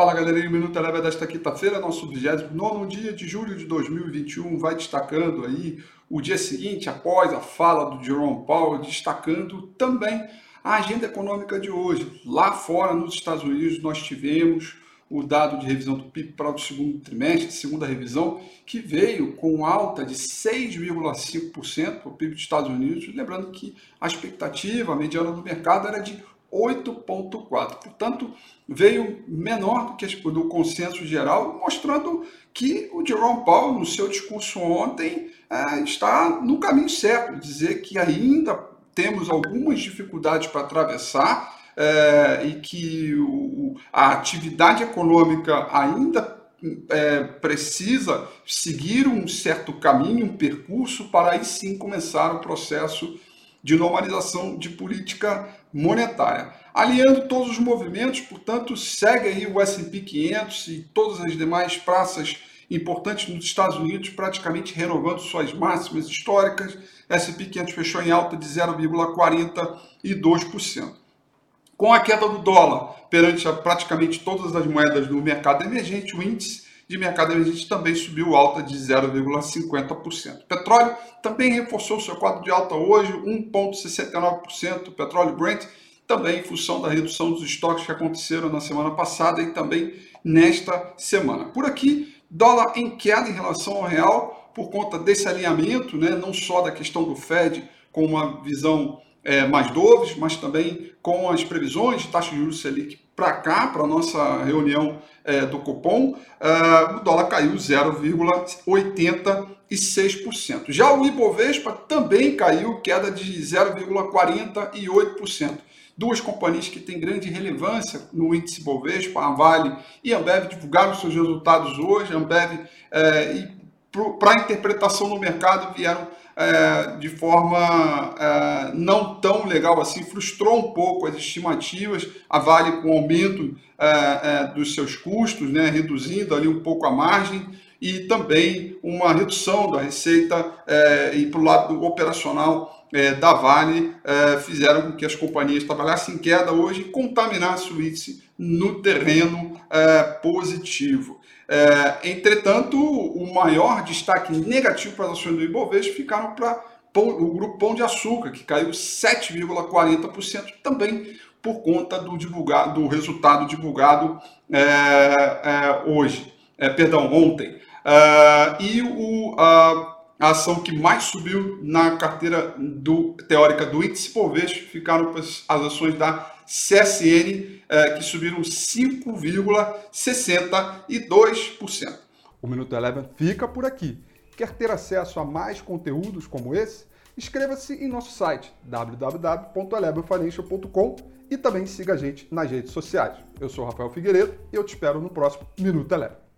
Fala galerinha, o Minuto Eleva desta quinta-feira, nosso 29 dia de julho de 2021, vai destacando aí o dia seguinte, após a fala do Jerome Powell, destacando também a agenda econômica de hoje. Lá fora, nos Estados Unidos, nós tivemos o dado de revisão do PIB para o segundo trimestre, segunda revisão, que veio com alta de 6,5% para o PIB dos Estados Unidos, lembrando que a expectativa mediana do mercado era de 8,4. Portanto, veio menor do que do consenso geral, mostrando que o Jerome Powell, no seu discurso ontem, é, está no caminho certo, dizer que ainda temos algumas dificuldades para atravessar é, e que a atividade econômica ainda é, precisa seguir um certo caminho, um percurso, para aí sim começar o processo de normalização de política monetária. Aliando todos os movimentos, portanto, segue aí o S&P 500 e todas as demais praças importantes nos Estados Unidos, praticamente renovando suas máximas históricas. S&P 500 fechou em alta de 0,42%. Com a queda do dólar perante praticamente todas as moedas do mercado emergente, o índice de mercado emergente também subiu alta de 0,50%. Petróleo também reforçou seu quadro de alta hoje, 1,69%. Petróleo Brent também em função da redução dos estoques que aconteceram na semana passada e também nesta semana. Por aqui, dólar em queda em relação ao real por conta desse alinhamento, né, não só da questão do Fed com uma visão é, mais doves, mas também com as previsões de taxa de juros Selic para cá, para nossa reunião é, do cupom, uh, o dólar caiu 0,86%. Já o Ibovespa também caiu, queda de 0,48%. Duas companhias que têm grande relevância no índice Bovespa, a Vale e a Ambev, divulgaram seus resultados hoje. A Ambev, é, para a interpretação no mercado, vieram é, de forma é, não tão legal assim, frustrou um pouco as estimativas, a Vale com aumento é, é, dos seus custos, né, reduzindo ali um pouco a margem, e também uma redução da receita é, e para o lado operacional é, da Vale fizeram com que as companhias trabalhassem em queda hoje e contaminassem o índice no terreno positivo. É, entretanto, o maior destaque negativo para as ações do Ibovespa ficaram para o grupo Pão de Açúcar, que caiu 7,40%, também por conta do, divulgado, do resultado divulgado é, é, hoje, é, perdão, ontem. É, e o, a, a, ação que mais subiu na carteira do, teórica do índice Bovespa ficaram as ações da CSN, é, que subiram 5,62%. O Minuto Eleven fica por aqui. Quer ter acesso a mais conteúdos como esse? Inscreva-se em nosso site www.elevenfinancial.com e também siga a gente nas redes sociais. Eu sou Rafael Figueiredo e eu te espero no próximo Minuto Eleven.